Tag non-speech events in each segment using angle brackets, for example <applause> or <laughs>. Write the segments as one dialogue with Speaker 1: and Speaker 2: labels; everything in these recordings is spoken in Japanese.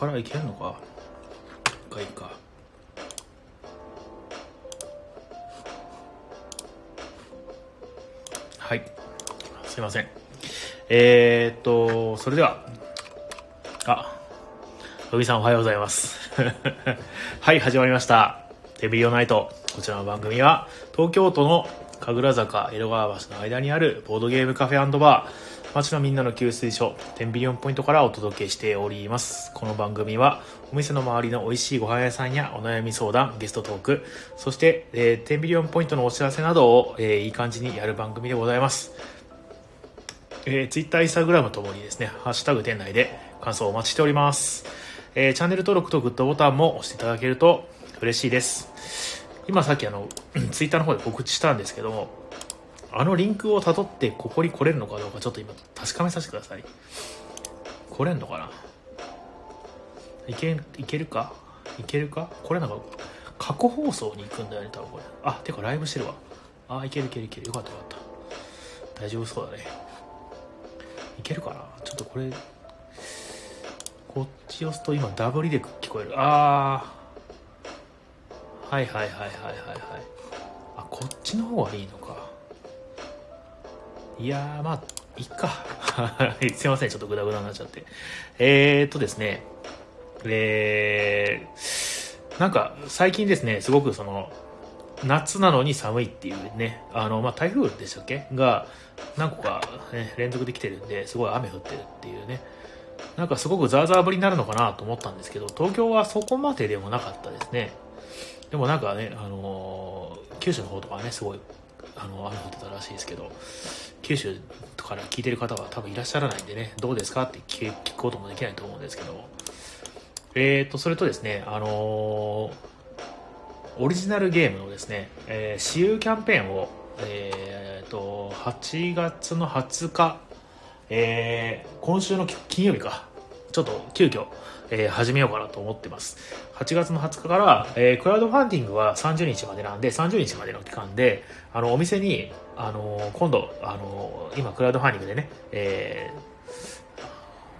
Speaker 1: こっからいけるのか？かいいか。はい。すいません。えー、っとそれでは。あ野木さんおはようございます。<laughs> はい始まりました。テビリオナイト。こちらの番組は東京都の神楽坂江戸川橋の間にあるボードゲームカフェバー。街のみんなの給水所10ビリオンポイントからお届けしておりますこの番組はお店の周りの美味しいご飯屋さんやお悩み相談ゲストトークそして、えー、10ビリオンポイントのお知らせなどを、えー、いい感じにやる番組でございますえー、Twitter、Instagram ともにですね、ハッシュタグ店内で感想をお待ちしております。えー、チャンネル登録とグッドボタンも押していただけると嬉しいです。今さっきあの、Twitter の方で告知したんですけども、あのリンクをたどってここに来れるのかどうかちょっと今確かめさせてください。来れんのかな？いけいけるか？いけるか？これなんか？過去放送に行くんだよね多分これ。あ、てかライブしてるわ。あ、いけるいけるいける。よかったよかった。大丈夫そうだね。いけるかな？ちょっとこれ、こっち押すと今ダブリで聞こえる。あー。はいはいはいはいはいはい。あ、こっちの方がいいの。いやー、まあ、いっか。<laughs> すいません、ちょっとグダグダになっちゃって。えー、っとですね、えー、なんか最近ですね、すごくその、夏なのに寒いっていうね、あの、まあ、台風でしたっけ？が何個か、ね、連続できてるんで、すごい雨降ってるっていうね、なんかすごくザーザー降りになるのかなと思ったんですけど、東京はそこまででもなかったですね。でもなんかね、あのー、九州の方とかね、すごい、あの、雨降ってたらしいですけど、九州から聞いてる方は多分いらっしゃらないんでね、どうですかって聞くこともできないと思うんですけど、えーと、それとですね、あの、オリジナルゲームのですね、えー、私有キャンペーンを、えーと、8月の20日、えー、今週の金曜日か、ちょっと急遽、えー、始めようかなと思ってます。8月の20日から、えー、クラウドファンディングは30日までなんで、30日までの期間で、あの、お店に、あの、今度、あの、今、クラウドファンディングでね、え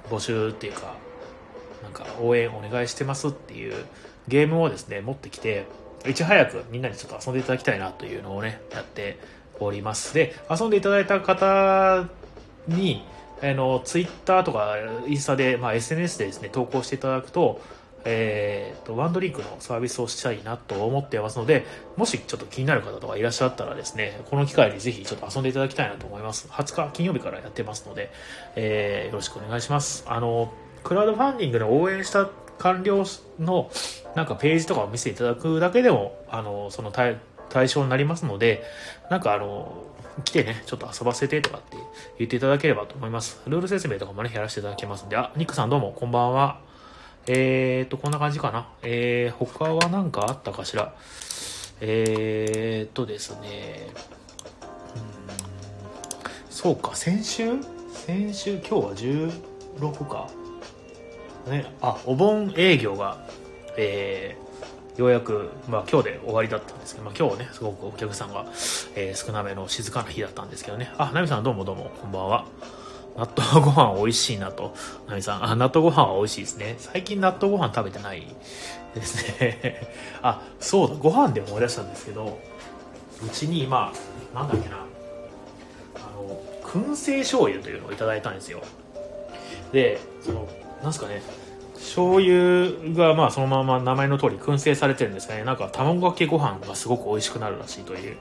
Speaker 1: ー、募集っていうか、なんか、応援お願いしてますっていうゲームをですね、持ってきて、いち早くみんなにちょっと遊んでいただきたいなというのをね、やっております。で、遊んでいただいた方に、あの、ツイッターとかインスタで、まあ、SNS でですね、投稿していただくと、えーと、ワンドリンクのサービスをしたいなと思ってますので、もしちょっと気になる方とかいらっしゃったらですね、この機会にぜひちょっと遊んでいただきたいなと思います。20日金曜日からやってますので、えー、よろしくお願いします。あの、クラウドファンディングの応援した完了のなんかページとかを見せていただくだけでも、あの、その対対象になりますので、なんかあの、来てね、ちょっと遊ばせてとかって言っていただければと思います。ルール説明とかもね、やらせていただけますんで、あ、ニックさんどうもこんばんは。えーと、こんな感じかな。えー、他は何かあったかしら。えーとですね、うん、そうか、先週？先週、今日は16か。ね、あ、お盆営業が、えー、ようやく、まあ今日で終わりだったんですけど、まあ今日ね、すごくお客さんが、えー、少なめの静かな日だったんですけどね。あ、ナミさんどうもどうも、こんばんは。納豆ご飯美味しいなと。ナミさん、あ、納豆ご飯は美味しいですね。最近納豆ご飯食べてないですね。<laughs> あ、そうだ、ご飯で思い出したんですけど、うちに今、なんだっけな、あの、燻製醤油というのをいただいたんですよ。で、その、なんすかね、醤油がまあそのまま名前の通り燻製されてるんですかね。なんか卵かけご飯がすごく美味しくなるらしいという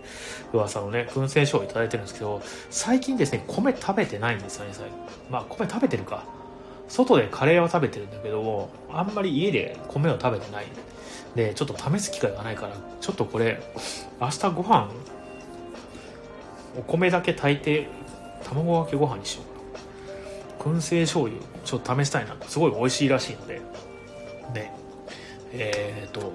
Speaker 1: 噂のね、燻製醤油いただいてるんですけど、最近ですね、米食べてないんですよね、最まあ米食べてるか。外でカレーは食べてるんだけども、あんまり家で米を食べてない。で、ちょっと試す機会がないから、ちょっとこれ、明日ご飯、お米だけ炊いて、卵かけご飯にしよう。燻製醤油ちょっと試したいなすごい美味しいらしいので。ね。えっ、ー、と、ま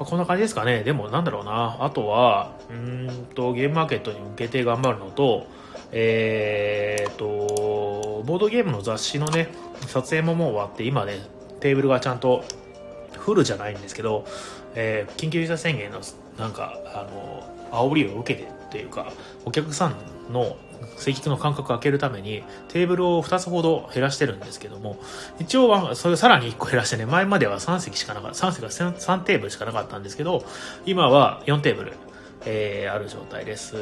Speaker 1: あ、こんな感じですかね。でもなんだろうな。あとはうんとゲームマーケットに向けて頑張るのとえっ、ー、とボードゲームの雑誌のね撮影ももう終わって今ねテーブルがちゃんとフルじゃないんですけど、えー、緊急事態宣言のなんかあの煽りを受けてっていうかお客さんの正規の間隔を空けるためにテーブルを2つほど減らしてるんですけども、一応はそれさらに1個減らしてね、前までは3席しかなかった、3席が 3, 3テーブルしかなかったんですけど、今は4テーブル。えー、ある状態です。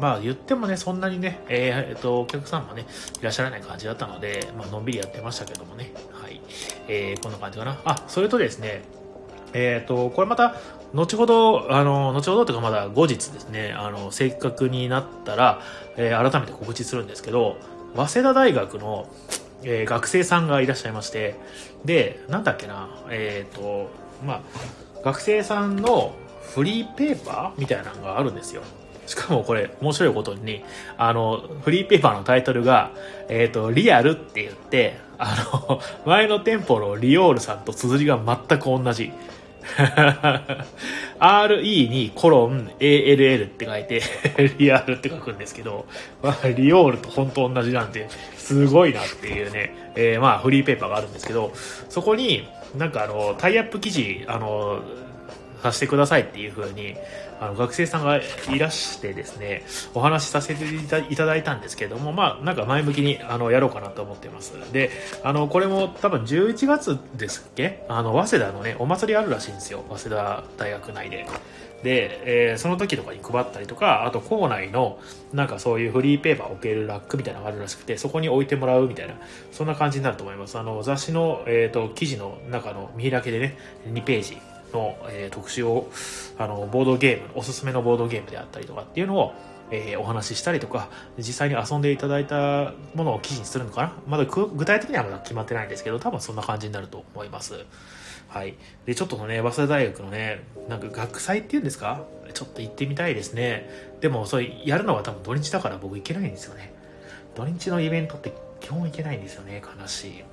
Speaker 1: まあ言ってもね、そんなにね、えー、えー、と、お客さんもね、いらっしゃらない感じだったので、まあのんびりやってましたけどもね、はい。えー、こんな感じかな。あ、それとですね、えっ、ー、と、これまた、後ほど、あの、後ほどというかまだ後日ですね、あの、正確になったら、えー、改めて告知するんですけど、早稲田大学の、えー、学生さんがいらっしゃいまして、で、なんだっけな、えっ、ー、と、まあ、学生さんのフリーペーパーみたいなのがあるんですよ。しかもこれ、面白いことに、あの、フリーペーパーのタイトルが、えっ、ー、と、リアルって言って、あの、前の店舗のリオールさんと綴りが全く同じ。<laughs> RE にコロン ALL って書いてリアルって書くんですけど、まあ、リオールと本当同じなんて、すごいなっていうね、えー、まあ、フリーペーパーがあるんですけど、そこに、なんかあの、タイアップ記事、あの、させてくださいっていう風に、あの、学生さんがいらしてですね、お話しさせていただいたんですけども、まあ、なんか前向きに、あの、やろうかなと思ってます。で、あの、これも多分11月ですっけ？あの、早稲田のね、お祭りあるらしいんですよ。早稲田大学内で。で、えー、その時とかに配ったりとか、あと校内の、なんかそういうフリーペーパー置けるラックみたいなのがあるらしくて、そこに置いてもらうみたいな、そんな感じになると思います。あの、雑誌の、えっ、ー、と、記事の中の見開きでね、2ページの、えー、特集を、あの、ボードゲーム、おすすめのボードゲームであったりとかっていうのを、えー、お話ししたりとか、実際に遊んでいただいたものを記事にするのかなまだ具体的にはまだ決まってないんですけど、多分そんな感じになると思います。はい。で、ちょっとのね、早稲田大学のね、なんか学祭っていうんですか？ちょっと行ってみたいですね。でも、それやるのは多分土日だから僕行けないんですよね。土日のイベントって基本行けないんですよね。悲しい。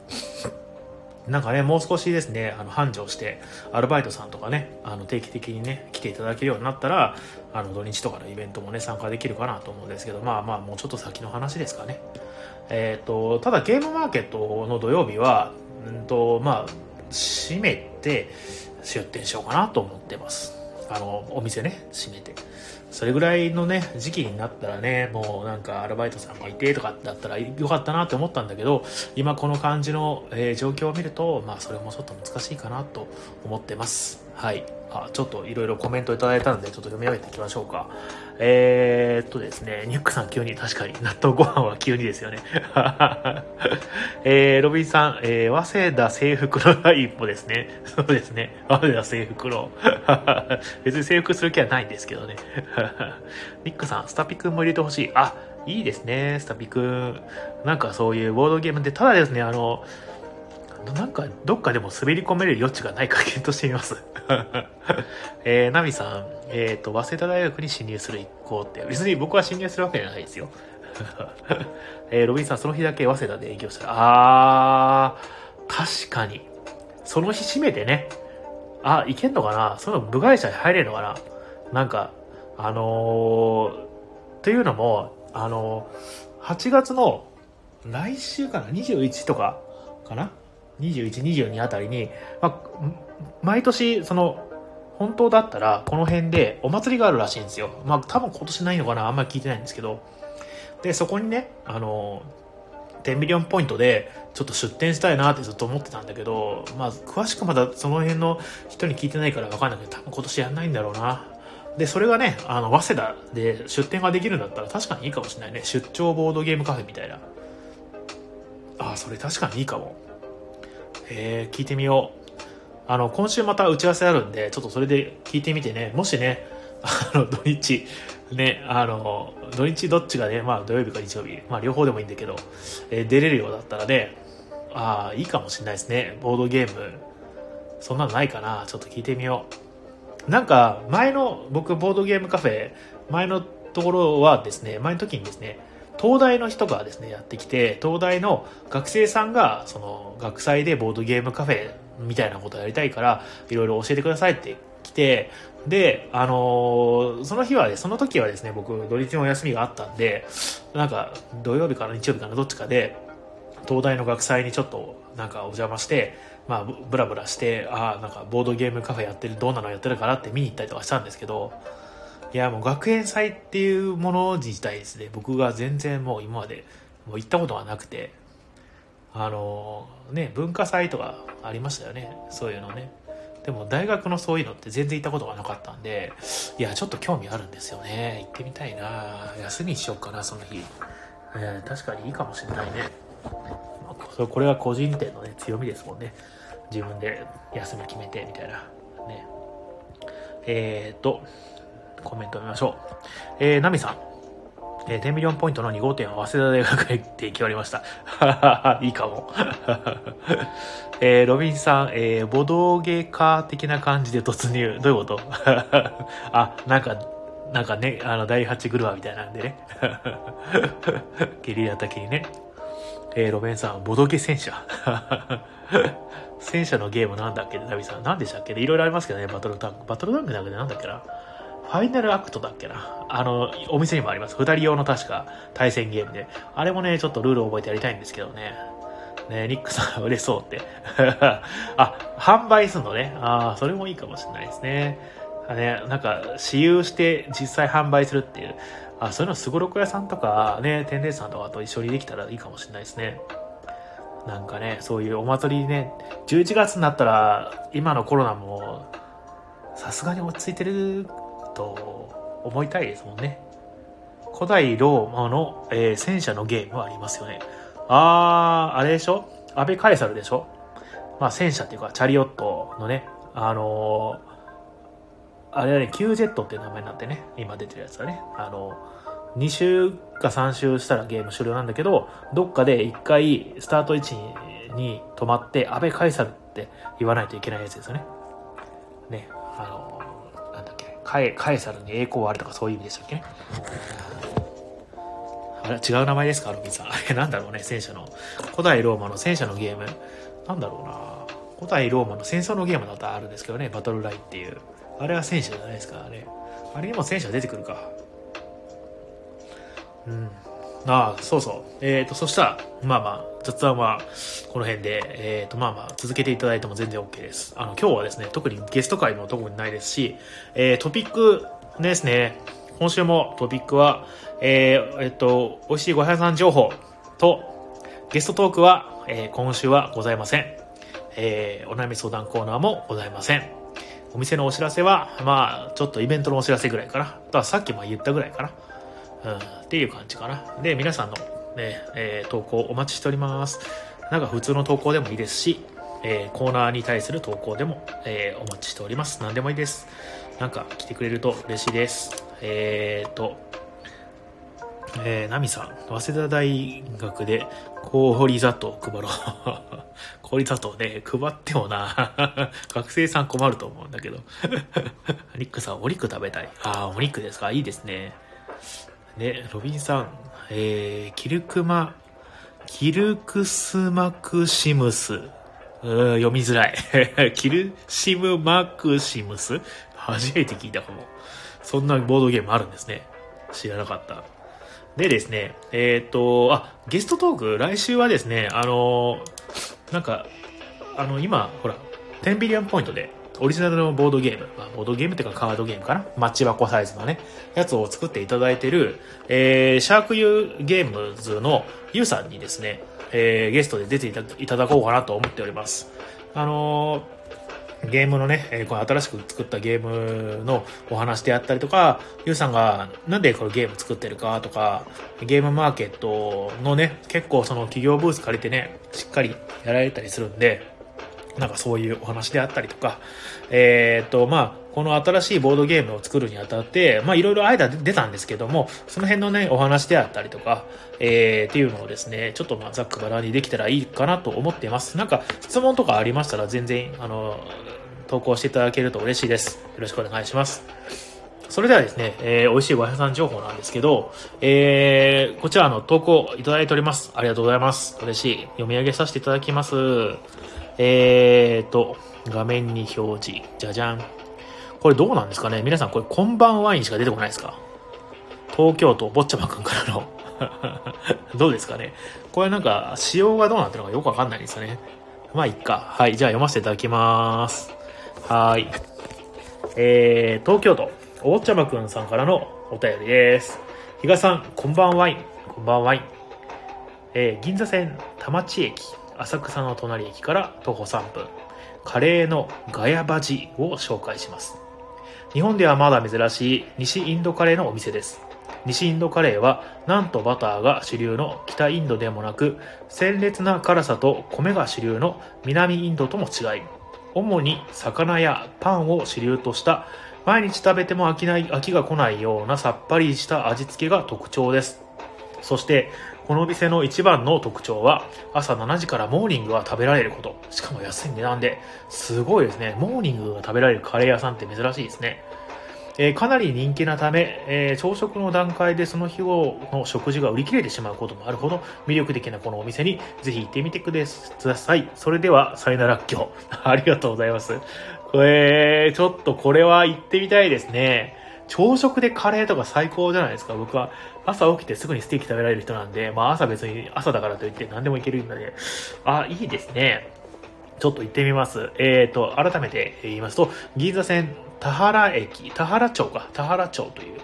Speaker 1: なんかね、もう少しですね、あの、繁盛して、アルバイトさんとかね、あの、定期的にね、来ていただけるようになったら、あの、土日とかのイベントもね、参加できるかなと思うんですけど、まあまあ、もうちょっと先の話ですかね。えっ、ー、と、ただゲームマーケットの土曜日は、うんと、まあ、閉めて、出店しようかなと思ってます。あの、お店ね、閉めて。それぐらいのね、時期になったらね、もうなんかアルバイトさんがいてとかだったらよかったなって思ったんだけど、今この感じの、えー、状況を見ると、まあそれもちょっと難しいかなと思ってます。はい。あ、ちょっといろいろコメントいただいたので、ちょっと読み上げていきましょうか。えー、っとですね、ニュックさん急に、確かに納豆ご飯は急にですよね。<laughs> えー、ロビンさん、えー、早稲田制服の第一歩ですね。そうですね。早稲田制服の。<laughs> 別に制服する気はないんですけどね。<laughs> ニックさん、スタピ君も入れてほしい。あ、いいですね、スタピ君。なんかそういうボードゲームで、ただですね、あの、なんか、どっかでも滑り込める余地がないか検討してみます。えー、ナミさん、えっ、ー、と、早稲田大学に侵入する一行って、別に僕は侵入するわけじゃないですよ。<laughs> えー、ロビンさん、その日だけ早稲田で営業したら、あー、確かに。その日閉めてね、あ、いけんのかな？その部外者に入れるのかな？なんか、あのー、というのも、あのー、8月の来週かな ?21 とかかな？21、22あたりに、まあ、毎年、その、本当だったら、この辺でお祭りがあるらしいんですよ。まあ、多分今年ないのかなあんまり聞いてないんですけど。で、そこにね、あの、10ミリオンポイントで、ちょっと出店したいなってずっと思ってたんだけど、まあ、詳しくまだその辺の人に聞いてないからわかんないけど、多分今年やんないんだろうな。で、それがね、あの、早稲田で出店ができるんだったら確かにいいかもしれないね。出張ボードゲームカフェみたいな。あ、それ確かにいいかも。えー、聞いてみよう。あの、今週また打ち合わせあるんで、ちょっとそれで聞いてみてね、もしね、あの、土日、ね、あの、土日どっちがね、まあ土曜日か日曜日、まあ両方でもいいんだけど、えー、出れるようだったらね、ああ、いいかもしれないですね。ボードゲーム。そんなのないかなちょっと聞いてみよう。なんか、前の、僕、ボードゲームカフェ、前のところはですね、前の時にですね、東大の人がですね、やってきて、東大の学生さんが、その、学祭でボードゲームカフェみたいなことをやりたいから、いろいろ教えてくださいって来て、で、あのー、その日はね、その時はですね、僕、土日のお休みがあったんで、なんか、土曜日かな日曜日かなどっちかで、東大の学祭にちょっと、なんかお邪魔して、まあ、ブラブラして、ああ、なんかボードゲームカフェやってる、どんなのやってるかなって見に行ったりとかしたんですけど、いや、もう学園祭っていうもの自体ですね、僕が全然もう今までもう行ったことがなくて、あのね、文化祭とかありましたよね、そういうのね。でも大学のそういうのって全然行ったことがなかったんで、いや、ちょっと興味あるんですよね。行ってみたいな休みにしようかな、その日。えー、確かにいいかもしれないね。これは個人店のね、強みですもんね。自分で休み決めてみたいな。ね。えー、っと、コメント見ましょう。えー、ナミさん。えー、10ミリオンポイントの2号店は早稲田大学へって決まりました。<laughs> いいかも。<laughs> えー、ロビンさん、えー、ボドゲカー的な感じで突入。どういうこと？<laughs> あ、なんか、なんかね、あの、第8グルワみたいなんでね。ゲリラ的にね。えー、ロベンさん、ボドゲ戦車。戦車のゲームなんだっけ？ナビさん。何でしたっけ？いろいろありますけどね、バトルタンク。バトルタンクだけでなんだっけな？ファイナルアクトだっけな？あの、お店にもあります。二人用の確か対戦ゲームで。あれもね、ちょっとルールを覚えてやりたいんですけどね。ねニックさん嬉しそうって。<laughs> あ、販売すんのね。ああ、それもいいかもしれないですね。ね、なんか、私有して実際販売するっていう。あ、そういうのすごろく屋さんとかね、天然さんとかと一緒にできたらいいかもしれないですね。なんかね、そういうお祭りね、11月になったら、今のコロナも、さすがに落ち着いてると思いたいですもんね。古代ローマの、えー、戦車のゲームはありますよね。あー、あれでしょ？安倍カエサルでしょ？まあ戦車っていうか、チャリオットのね、あのー、あれはね、Q ジェットっていう名前になってね、今出てるやつだね。あのー、2周か3周したらゲーム終了なんだけど、どっかで1回スタート位置に止まって、安倍カエサルって言わないといけないやつですよね。ね、あのカエカエサルに栄光あるとかそういう意味でしたっけね？あれ違う名前ですか？ロビンさん。<laughs> あれなんだろうね、戦車の。古代ローマの戦車のゲーム。なんだろうな古代ローマの戦争のゲームだったらあるんですけどね、バトルライっていう。あれは戦車じゃないですからね。あれにも戦車出てくるか。うん。ああ、そうそう。えっ、ー、と、そしたら、まあまあ、雑談はこの辺で、えっ、ー、と、まあまあ、続けていただいても全然 OK です。あの、今日はですね、特にゲスト会のとこにないですし、えー、トピックですね、今週もトピックは、えー、えっと、美味しいご飯屋さん情報と、ゲストトークは、えー、今週はございません。えー、お悩み相談コーナーもございません。お店のお知らせは、まあ、ちょっとイベントのお知らせぐらいかな。あとはさっきも言ったぐらいかな。うん、っていう感じかな。で、皆さんのね、えー、投稿お待ちしております。なんか普通の投稿でもいいですし、えー、コーナーに対する投稿でも、えー、お待ちしております。何でもいいです。なんか来てくれると嬉しいです。えーと、えー、ナミさん、早稲田大学で氷砂糖配ろう。<laughs> 氷砂糖ね、配ってもな、<laughs> 学生さん困ると思うんだけど。<laughs> ニックさん、お肉食べたい。ああ、お肉ですか？いいですね。ね、ロビンさん、えー、キルクマ、キルクスマクシムス。うん、読みづらい。<laughs> キルシムマクシムス？初めて聞いたかも。そんなボードゲームあるんですね。知らなかった。でですね、えっ、ー、と、あ、ゲストトーク、来週はですね、あのなんか、あの、今、ほら、10ビリオンポイントで、オリジナルのボードゲーム、まあ、ボードゲームっていうかカードゲームかなマッチ箱サイズのね、やつを作っていただいてる、えー、シャークユーゲームズのユウさんにですね、えー、ゲストで出ていただこうかなと思っております。あのー、ゲームのね、えー、この新しく作ったゲームのお話であったりとか、ユウさんがなんでこのゲーム作ってるかとか、ゲームマーケットのね、結構その企業ブース借りてね、しっかりやられたりするんで、なんかそういうお話であったりとか、えっ、と、まあ、この新しいボードゲームを作るにあたって、まあいろいろ間出たんですけども、その辺のね、お話であったりとか、えー、っていうのをですね、ちょっとまあざっくばらにできたらいいかなと思っています。なんか質問とかありましたら全然、あの、投稿していただけると嬉しいです。よろしくお願いします。それではですね、えー、美味しいご飯さん情報なんですけど、えー、こちらの投稿いただいております。ありがとうございます。嬉しい。読み上げさせていただきます。えーと、画面に表示。じゃじゃん。これどうなんですかね？皆さんこれ、こんばんワインしか出てこないですか？東京都坊ちゃまくんからの <laughs> どうですかね？これなんか、仕様がどうなってるのかよくわかんないですよね。まあ、いっか。はい、じゃあ読ませていただきます。はい。えー、東京都、お坊ちゃまくんさんからのお便りです。比嘉さん、こんばんは。こんばんは。えー銀座線田町駅、浅草の隣駅から徒歩3分、カレーのガヤバジを紹介します。日本ではまだ珍しい西インドカレーのお店です。西インドカレーは、なんとバターが主流の北インドでもなく、鮮烈な辛さと米が主流の南インドとも違い、主に魚やパンを主流とした毎日食べても飽きない飽きが来ないようなさっぱりした味付けが特徴ですそしてこのお店の一番の特徴は朝7時からモーニングが食べられることしかも安い値段ですごいですねモーニングが食べられるカレー屋さんって珍しいですねえーかなり人気なため、えー朝食の段階でその日の食事が売り切れてしまうこともあるほど魅力的なこのお店にぜひ行ってみてください。それでは、さよならっきょう。<laughs> ありがとうございます。これ、ちょっとこれは行ってみたいですね。朝食でカレーとか最高じゃないですか。僕は朝起きてすぐにステーキ食べられる人なんで、まあ朝別に朝だからといって何でもいけるので、あ、いいですね。ちょっと行ってみます。えーと、改めて言いますと、銀座線田原駅、田原町か、田原町という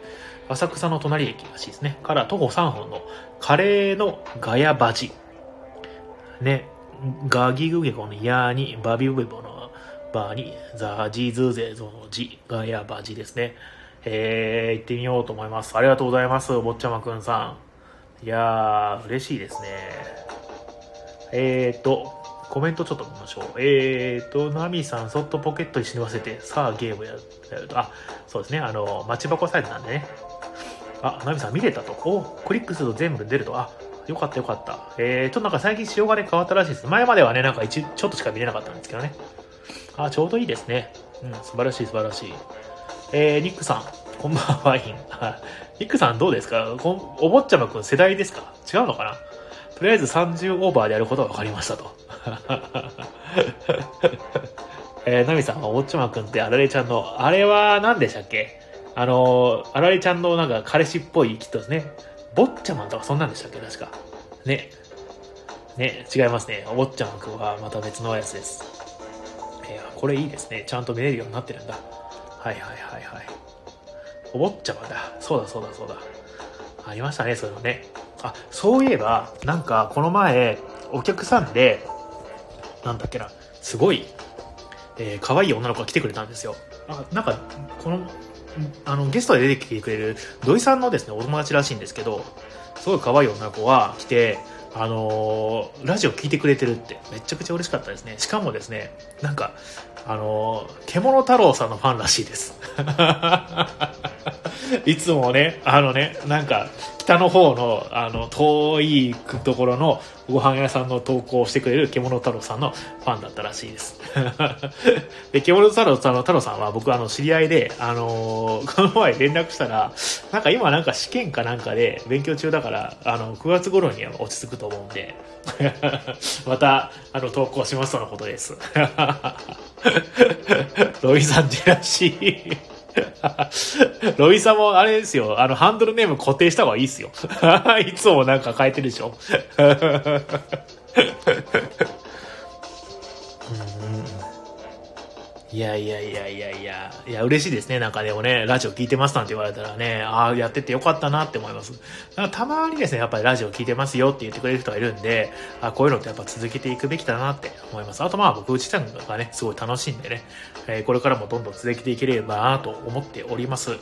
Speaker 1: 浅草の隣駅らしいですね。から徒歩3分のカレーのガヤバジ。ね、ガギグゲコのヤーにバビウベボのバーにザジーズーゼゾのジ、ガヤバジですね。えー、行ってみようと思います。ありがとうございます、坊ちゃまくんさん。いやー、嬉しいですね。えーと、コメントちょっと見ましょう。えーと、ナミさん、そっとポケットに忍ばせて、さあゲームやると、あ、そうですね、あの、待ち箱サイズなんでね。あ、ナミさん見れたと。お、クリックすると全部出ると。あ、よかったよかった。えー、ちょっとなんか最近仕様がね、変わったらしいです。前まではね、なんか一、ちょっとしか見れなかったんですけどね。あ、ちょうどいいですね。うん、素晴らしい素晴らしい。えー、ニックさん、こんばんは、ワイン。<laughs> ニックさんどうですか？こんお坊ちゃまくん世代ですか？違うのかな？とりあえず30オーバーでやることが分かりましたと。<laughs> えー、ナミさんはお坊ちゃまくんってあられちゃんの、あれは何でしたっけ？あのー、あられちゃんのなんか彼氏っぽいきっとですね。坊ちゃまとかそんなんでしたっけ？確か。ね。ね、違いますね。お坊ちゃまくんはまた別のやつです。いや、これいいですね。ちゃんと見れるようになってるんだ。はいはいはいはい。お坊ちゃまだ。そうだそうだそうだ。ありましたね、そういうのね。あ、そういえば、なんかこの前、お客さんで、なんだっけな、すごい、えー、可愛い女の子が来てくれたんですよ。あなんか、この、あの、ゲストで出てきてくれる土井さんのですね、お友達らしいんですけど、すごい可愛い女の子が来て、あのーラジオ聞いてくれてるって、めちゃくちゃ嬉しかったですね。しかもですね、なんか、あのー獣太郎さんのファンらしいです。<laughs> <laughs> いつもね、あのね、なんか、北の方の、あの、遠いところのご飯屋さんの投稿をしてくれる獣太郎さんのファンだったらしいです。<laughs> で、獣太郎さんの太郎さんは僕、あの、知り合いで、あのーこの前連絡したら、なんか今なんか試験かなんかで勉強中だから、あの、9月頃には落ち着くと思うんで、<laughs> また、あの、投稿しますとのことです。ロイさんジェラシー。<laughs> ロイさんもあれですよ、あの、ハンドルネーム固定した方がいいですよ。<laughs> いつもなんか変えてるでしょ。いやいやいやいやいや、いや、嬉しいですね。なんかでもね、ラジオ聞いてますなんて言われたらね、ああ、やっててよかったなって思います。なんかたまにですね、やっぱりラジオ聞いてますよって言ってくれる人がいるんで、あこういうのってやっぱ続けていくべきだなって思います。あとまあ僕自身がね、すごい楽しいんでね、えーこれからもどんどん続けていければなと思っております。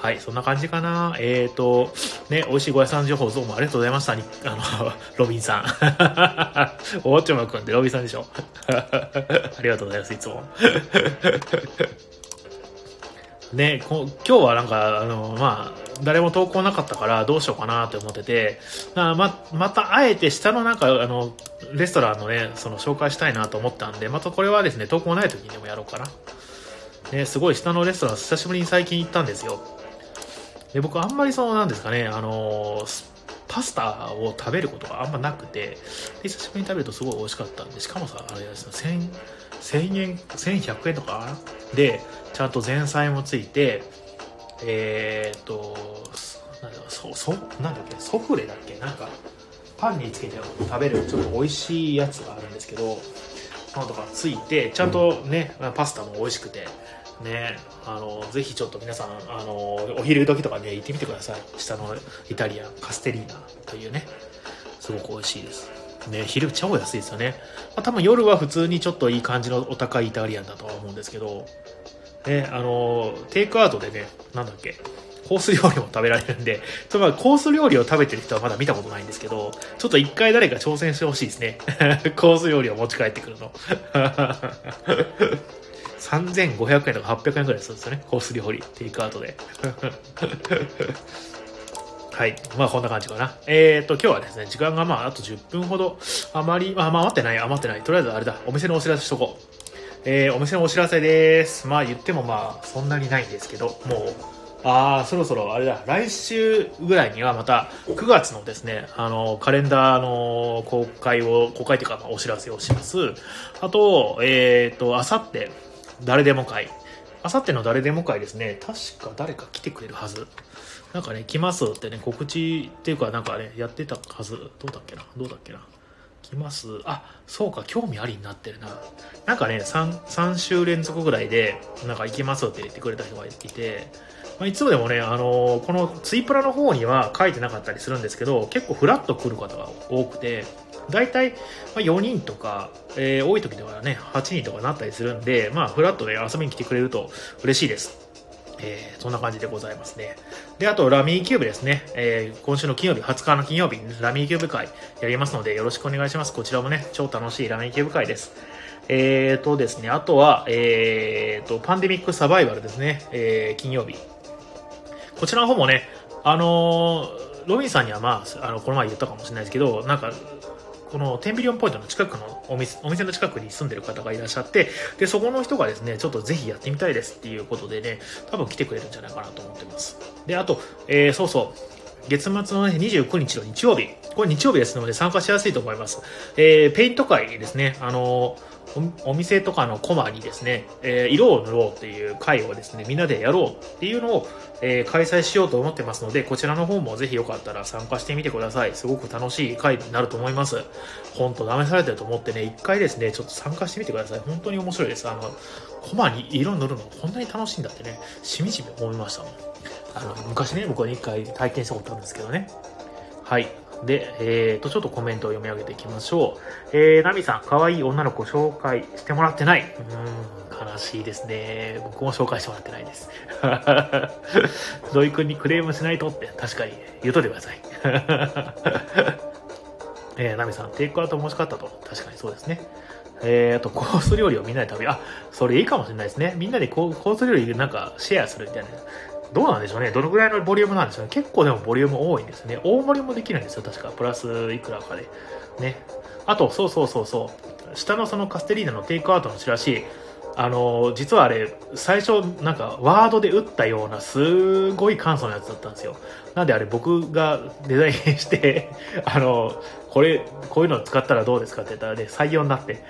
Speaker 1: はい、そんな感じかな。えっ、ー、と、ね、美味しいご屋さん情報どうもありがとうございました。あの、<laughs> ロビンさん。おおちょまくんってロビンさんでしょ。<laughs> ありがとうございます、いつも。<laughs> ね、こ今日はなんか、あの、まあ、誰も投稿なかったからどうしようかなって思ってて、ま、またあえて下のなんか、あの、レストランのね、その紹介したいなと思ったんで、またこれはですね、投稿ない時にでもやろうかな。ね、すごい下のレストラン久しぶりに最近行ったんですよ。で、僕あんまりその、なんですかね、あのパスタを食べることがあんまなくて、久しぶりに食べるとすごい美味しかったんで、しかもさ、あれですね、1000、1000円、1100円とかで、ちゃんと前菜もついて、えーっと、なんだそ、そ、なんだっけ、ソフレだっけなんか、パンにつけて食べるちょっと美味しいやつがあるんですけど、パンとかついて、ちゃんとね、パスタも美味しくて、ねあのぜひちょっと皆さんあのお昼時とかね行ってみてください下のイタリアンカステリーナというねすごく美味しいですね昼超安いですよね、まあ、多分夜は普通にちょっといい感じのお高いイタリアンだとは思うんですけどねあのテイクアウトでねなんだっけコース料理も食べられるんで、ちょっとコース料理を食べてる人はまだ見たことないんですけど、ちょっと一回誰か挑戦してほしいですね。<laughs> コース料理を持ち帰ってくるの。3500円とか800円ぐらいするんですよね。コース料理、テイクアウトで。<laughs> はい。まあ、こんな感じかな。えっ、ー、と、今日はですね、時間がまあ、あと10分ほど、あまり、まあ、余ってない、余ってない。とりあえずあれだ、お店のお知らせしとこう。えー、お店のお知らせです。まあ、言ってもまあ、そんなにないんですけど、もう、ああ、そろそろあれだ、来週ぐらいにはまた9月のですね、あの、カレンダーの公開を、公開というか、まあ、お知らせをします。あと、えっ、ー、と、あさって、誰でも会。あさっての誰でも会ですね、確か誰か来てくれるはず。なんかね、来ますってね、告知っていうかなんかね、やってたはず。どうだっけな？どうだっけな？来ますあ、そうか、興味ありになってるな。なんかね、3、3週連続ぐらいで、なんか行きますって言ってくれた人がいて、まあ、いつもでもね、あのー、このツイプラの方には書いてなかったりするんですけど、結構フラッと来る方が多くて、大体、ま、4人とか、えー、多い時ではね、8人とかなったりするんで、まあ、フラットで遊びに来てくれると嬉しいです。えー、そんな感じでございますね。で、あと、ラミーキューブですね。えー、今週の金曜日、20日の金曜日、ラミーキューブ会やりますので、よろしくお願いします。こちらもね、超楽しいラミーキューブ会です。えーとですね、あとは、えーと、パンデミックサバイバルですね。えー、金曜日。こちらの方もね、あのー、ロビンさんにはまあ、あの、この前言ったかもしれないですけど、なんか、このテンビリオンポイントの近くのお店お店の近くに住んでる方がいらっしゃって、で、そこの人がですね、ちょっとぜひやってみたいですっていうことでね、多分来てくれるんじゃないかなと思ってます。で、あと、えー、そうそう、月末の、ね、29日の日曜日、これ日曜日ですので参加しやすいと思います。えー、ペイント会ですね、あのーお店とかのコマにですね、えー、色を塗ろうっていう会をですね、みんなでやろうっていうのを、えー、開催しようと思ってますので、こちらの方もぜひよかったら参加してみてください。すごく楽しい会になると思います。ほんと試されてると思ってね、一回ですね、ちょっと参加してみてください。本当に面白いです。あの、コマに色塗るのこんなに楽しいんだってね、しみじみ思いましたもん。あの、昔ね、僕は一回体験したことあるんですけどね。はい。で、えーと、ちょっとコメントを読み上げていきましょう。えー、ナミさん、可愛い女の子紹介してもらってない。うん、悲しいですね。僕も紹介してもらってないです。<laughs> 土井くんにクレームしないとって確かに言うといてください。<laughs> えー、ナミさん、テイクアウトも欲しかったと。確かにそうですね。えー、あと、コース料理をみんなで食べる。あ、それいいかもしれないですね。みんなでコース料理なんかシェアするみたいな。どうなんでしょうね。どのぐらいのボリュームなんでしょうね。結構でもボリューム多いんですね。大盛りもできるんですよ。確か。プラスいくらかで。ね。あと、そうそうそうそう。下のそのカステリーナのテイクアウトのチラシ、あの、実はあれ、最初なんかワードで打ったようなすごい簡素なやつだったんですよ。なんであれ僕がデザインして <laughs> あの、これ、こういうの使ったらどうですかって言ったらね、採用になって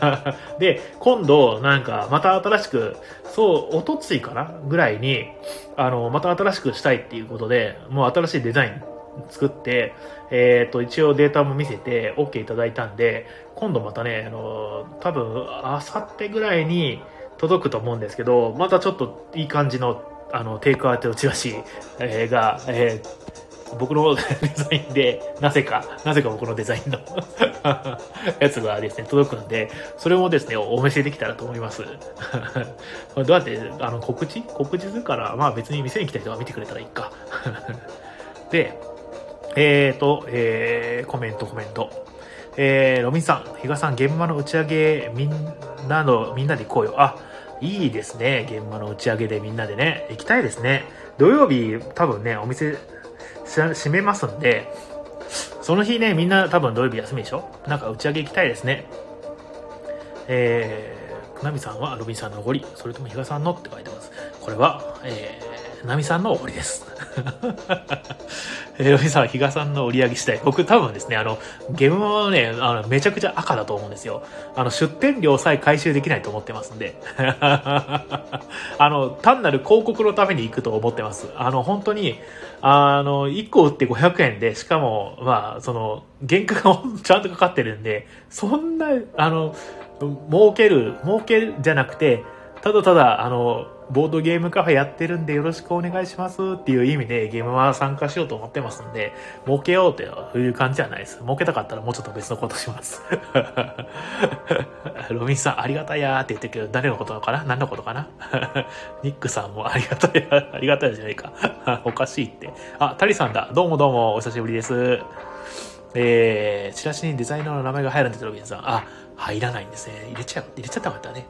Speaker 1: <laughs> で、今度、なんか、また新しく、そう、おとついかなぐらいに、あの、また新しくしたいっていうことで、もう新しいデザイン作って、えっ、ー、と、一応データも見せて OK いただいたんで、今度またね、あの、多分、あさってぐらいに届くと思うんですけど、またちょっといい感じの、あの、テイクアウトチラシ、えー、が、えー、僕の <laughs> デザインで、なぜか、なぜか僕のデザインの <laughs> やつがですね、届くんで、それもですね、お見せできたらと思います。<laughs> どうやって、あの、告知？告知するから、まあ別に店に来た人が見てくれたらいいか。で、えーと、えー、コメントコメント。えー、ロミンさん、比嘉さん、現場の打ち上げ、みんなの、みんなで行こうよ。あ、いいですね。現場の打ち上げでみんなでね。行きたいですね。土曜日、多分ね、お店、閉めますんで、その日ね、みんな多分土曜日休みでしょ？なんか打ち上げ行きたいですね。えー、ナミさんはロビンさんのおごり、それとも比嘉さんのって書いてます。これは、えー、ナミさんのおごりです。<laughs> え、ロビさんは比嘉さんの売り上げ次第。僕多分ですね、あの、ゲームはね、あの、めちゃくちゃ赤だと思うんですよ。あの、出店料さえ回収できないと思ってますんで。<laughs> あの、単なる広告のために行くと思ってます。あの、本当に、あの、1個売って500円で、しかも、まあ、その、原価が <laughs> ちゃんとかかってるんで、そんな、あの、儲ける、儲けるじゃなくて、ただただ、あの、ボードゲームカフェやってるんでよろしくお願いしますっていう意味でゲームは参加しようと思ってますんで、儲けようという感じじゃないです。儲けたかったらもうちょっと別のことします。<laughs> ロミンさん、ありがたいやーって言ってるけど、誰のことかな？何のことかな？<laughs> ニックさんもありがたいや、ありがたいじゃないか。<laughs> おかしいって。あ、タリさんだ。どうもどうも、お久しぶりです。えー、チラシにデザイナーの名前が入るんですロビンさん。あ、入らないんですね。入れちゃう、入れちゃったかったね。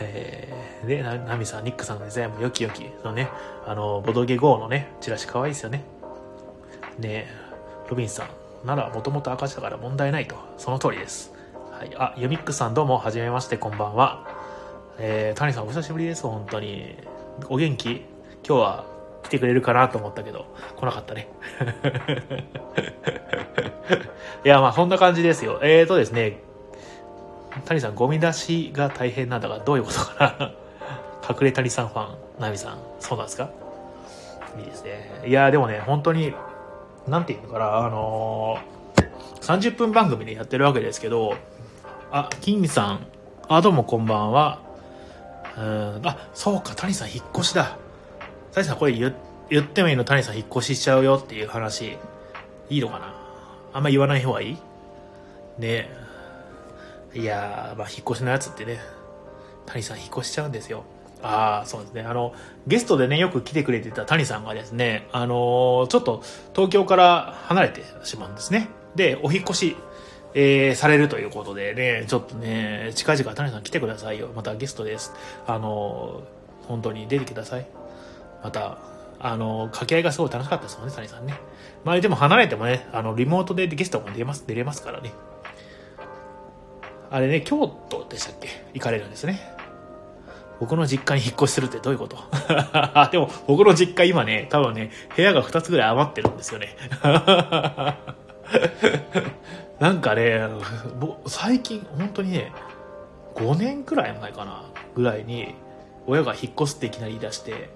Speaker 1: えー、で、ナミさん、ニックさんのデザインも良き良きのね、あの、ボドゲ GO のね、チラシ可愛いですよね。ねロビンさん、ならもともと赤字だから問題ないと。その通りです。はい。あ、ユミックさんどうも、はじめまして、こんばんは。えー、谷さんお久しぶりです、本当に。お元気？今日は来てくれるかなと思ったけど、来なかったね。<laughs> いや、まあ、そんな感じですよ。えーとですね、谷さん、ゴミ出しが大変なんだが、どういうことかな？<laughs> 隠れ谷さんファン、ナミさん、そうなんですか？いいですね。いや、でもね、本当に、なんていうのかな、あのー、30分番組でやってるわけですけど、あ、金さん、あ、どうもこんばんは。うん、あ、そうか、谷さん引っ越しだ。谷さんこれ言言ってもいいの？谷さん引っ越ししちゃうよっていう話、いいのかな？あんま言わない方がいい？ね。いやー、まあ、引っ越しのやつってね、谷さん引っ越しちゃうんですよ。ああ、そうですね。あの、ゲストでね、よく来てくれてた谷さんがですね、あのー、ちょっと東京から離れてしまうんですね。で、お引越し、えー、されるということでね、ちょっとね、近々谷さん来てくださいよ。またゲストです。あのー、本当に出てください。また、あの、掛け合いがすごい楽しかったですもんね、谷さんね。まあでも離れてもね、あの、リモートでゲストも出ます、出れますからね。あれね、京都でしたっけ？行かれるんですね。僕の実家に引っ越しするってどういうこと？<laughs> でも、僕の実家今ね、多分ね、部屋が2つぐらい余ってるんですよね。<laughs> なんかね、最近、本当にね、5年くらい前かな、ぐらいに、親が引っ越すっていきなり言い出して、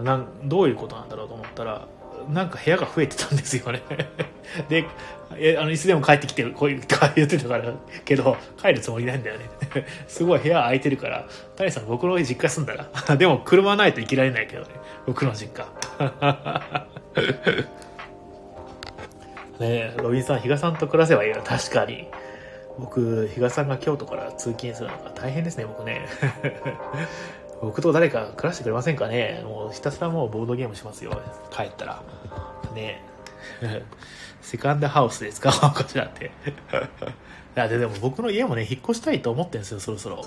Speaker 1: なんどういうことなんだろうと思ったら、なんか部屋が増えてたんですよね <laughs> で、あの、いつでも帰ってきて、こういうとか、言ってたから、けど、帰るつもりないんだよね <laughs> すごい部屋空いてるから、谷さん僕の実家住んだら <laughs> でも車ないと生きられないけどね。僕の実家ねロビンさん、比嘉さんと暮らせばいいよ。確かに。僕、比嘉さんが京都から通勤するのが大変ですね、僕ね。僕と誰か暮らしてくれませんかねもうひたすらもうボードゲームしますよ。帰ったら。ね <laughs> セカンドハウスで使おうかしらって。<laughs> いやででも僕の家もね、引っ越したいと思ってるんですよ、そろそろ。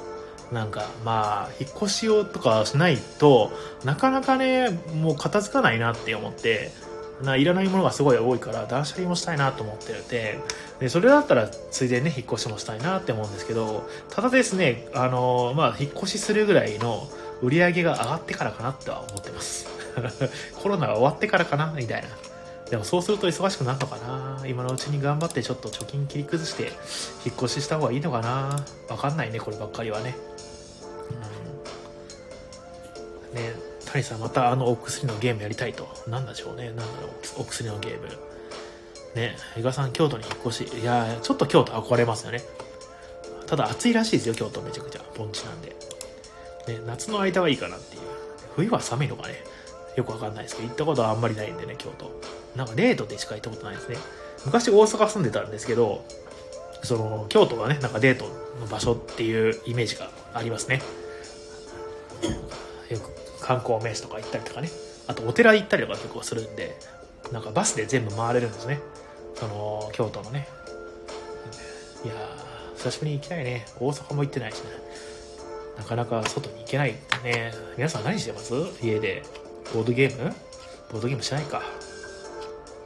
Speaker 1: なんか、まあ、引っ越しをとかしないとなかなかね、もう片付かないなって思って、ないらないものがすごい多いから断捨離もしたいなと思っててでそれだったらついでにね引っ越しもしたいなって思うんですけどただですねあのまあ引っ越しするぐらいの売り上げが上がってからかなっては思ってます <laughs> コロナが終わってからかなみたいなでもそうすると忙しくなるのかな今のうちに頑張ってちょっと貯金切り崩して引っ越しした方がいいのかなわかんないねこればっかりはねうんね谷さんまたあのお薬のゲームやりたいと。なんでしょうね。なんだろう、お薬のゲーム。ね、比嘉さん京都に引っ越し。いやちょっと京都憧れますよね。ただ暑いらしいですよ、京都めちゃくちゃ。盆地なんで。ね、夏の間はいいかなっていう。冬は寒いのかね。よくわかんないですけど、行ったことはあんまりないんでね、京都。なんかデートでしか行ったことないですね。昔大阪住んでたんですけど、その、京都はね、なんかデートの場所っていうイメージがありますね。よく観光名所とか行ったりとかねあとお寺行ったりとか結構するんでなんかバスで全部回れるんですねその京都のねいや久しぶりに行きたいね大阪も行ってないしねなかなか外に行けないね皆さん何してます？家でボードゲーム？ボードゲームしないか、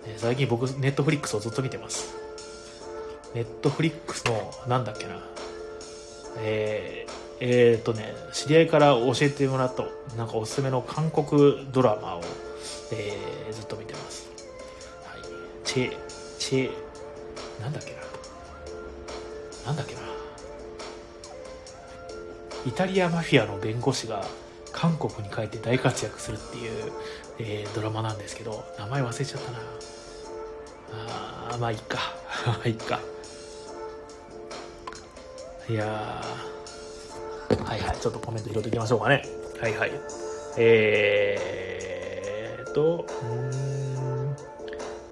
Speaker 1: ね、最近僕ネットフリックスをずっと見てますネットフリックスのなんだっけなえー、えっ、ー、とね、知り合いから教えてもらった、なんかおすすめの韓国ドラマを、えー、ずっと見てます。はい。チェ、チェ、なんだっけな。なんだっけな。イタリアマフィアの弁護士が韓国に帰って大活躍するっていう、えー、ドラマなんですけど、名前忘れちゃったな。あ、まあいいか。<laughs> いいか。いや、はいはい、ちょっとコメント拾っていきましょうかね。はいはい。えーと、うん。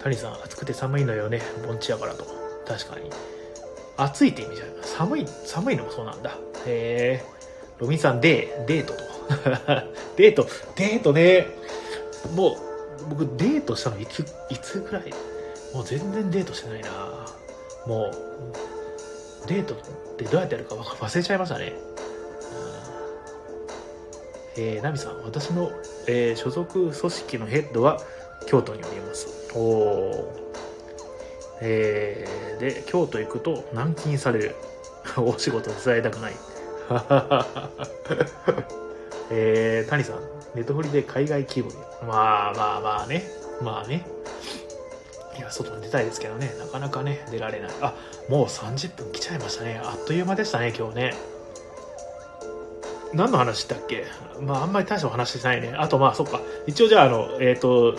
Speaker 1: 谷さん、暑くて寒いのよね。盆地やからと。確かに。暑いって意味じゃない。寒い、寒いのもそうなんだ。へえ。ロビンさん、デー、デートと。<laughs> デート、デートね。もう、僕、デートしたのいつ、いつぐらい？もう全然デートしてないなもう、デートってどうやってやるか忘れちゃいましたね。えー、ナミさん、私の、えー、所属組織のヘッドは京都におります。おお。えー、で、京都行くと軟禁される。<laughs> お仕事伝えたくない。<laughs> えー、谷さん、ネットフリで海外気分。まあまあまあね。まあね。いや、外に出たいですけどね。なかなかね、出られない。あ、もう30分来ちゃいましたね。あっという間でしたね、今日ね。何の話だっけ？まあ、あんまり大した話してないね。あと、まあ、そっか。一応じゃあ、あの、えっ、ー、と、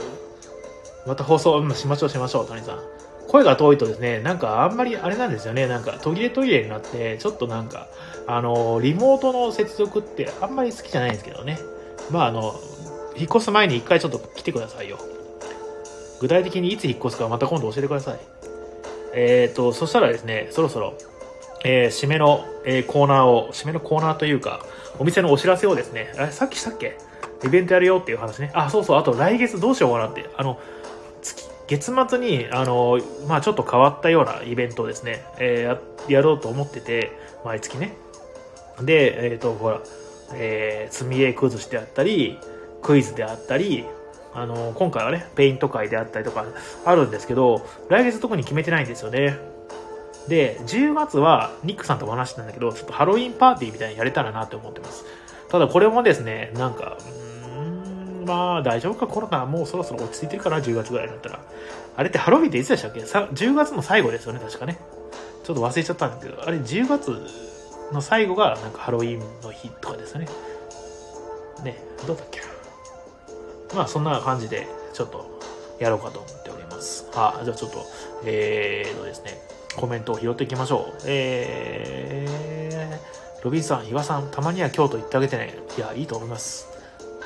Speaker 1: また放送しましょうしましょう、谷さん。声が遠いとですね、なんかあんまりあれなんですよね、なんか途切れ途切れになって、ちょっとなんか、あの、リモートの接続ってあんまり好きじゃないんですけどね。まああの、引っ越す前に一回ちょっと来てくださいよ。具体的にいつ引っ越すかまた今度教えてください。えっ、ー、と、そしたらですね、そろそろ、えー、締めの、えー、コーナーを、締めのコーナーというか、お店のお知らせをですね、あさっきしたっけ？イベントやるよっていう話ね。あ、そうそう、あと来月どうしようかなって。あの、月、月末に、あの、まあちょっと変わったようなイベントをですね、えー、やろうと思ってて、毎月ね。で、えっ、ー、と、ほら、えー、積み絵崩しであったり、クイズであったり、あの、今回はね、ペイント会であったりとかあるんですけど、来月特に決めてないんですよね。で、10月はニックさんとお話したんだけど、ちょっとハロウィンパーティーみたいにやれたらなって思ってます。ただこれもですね、なんか、んまあ大丈夫か、コロナもうそろそろ落ち着いてるかな、10月ぐらいになったら。あれってハロウィンっていつでしたっけ ?10 月の最後ですよね、確かね。ちょっと忘れちゃったんですけど、あれ10月の最後がなんかハロウィンの日とかですね。ね、どうだっけまあそんな感じで、ちょっとやろうかと思っております。あ、じゃあちょっと、えーとですね、コメントを拾っていきましょう。えー、ロビンさん、岩さん、たまには京都行ってあげてね。いや、いいと思います。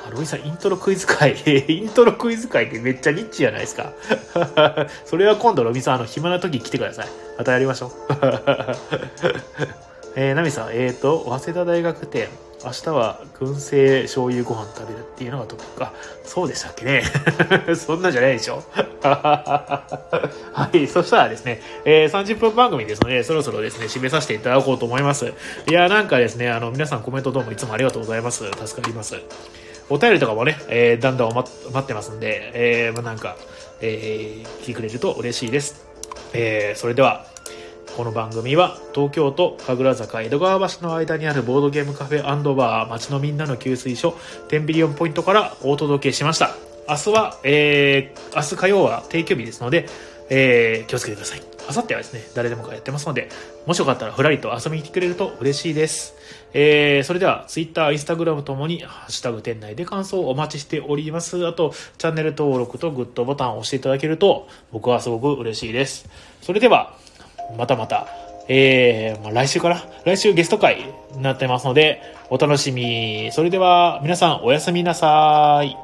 Speaker 1: あロビンさん、イントロクイズ会、<laughs> イントロクイズ会ってめっちゃニッチじゃないですか。<laughs> それは今度ロビンさん、あの、暇な時来てください。またやりましょう。<laughs> えー、ナミさん、えーと、早稲田大学店、明日は燻製醤油ご飯食べるっていうのがトピック。あ、そうでしたっけね。<laughs> そんなんじゃないでしょ。<laughs> はい、そしたらですね、えー、30分番組ですので、そろそろですね、締めさせていただこうと思います。いや、なんかですね、あの、皆さんコメントどうもいつもありがとうございます。助かります。お便りとかもね、えー、だんだん待ってますんで、えー、まあ、なんか、えー、来てくれると嬉しいです。えー、それでは、この番組は東京都神楽坂江戸川橋の間にあるボードゲームカフェバー街のみんなの給水所10ビリオンポイントからお届けしました。明日は、えー、明日火曜は定休日ですので、えー、気をつけてください。明後日はですね、誰でもがやってますので、もしよかったらふらりと遊びに来てくれると嬉しいです。えー、それでは、Twitter、Instagram ともに、ハッシュタグ店内で感想をお待ちしております。あと、チャンネル登録とグッドボタンを押していただけると、僕はすごく嬉しいです。それでは、またまた、えー、まあ、来週かな？来週ゲスト会になってますので、お楽しみ。それでは、皆さんおやすみなさい。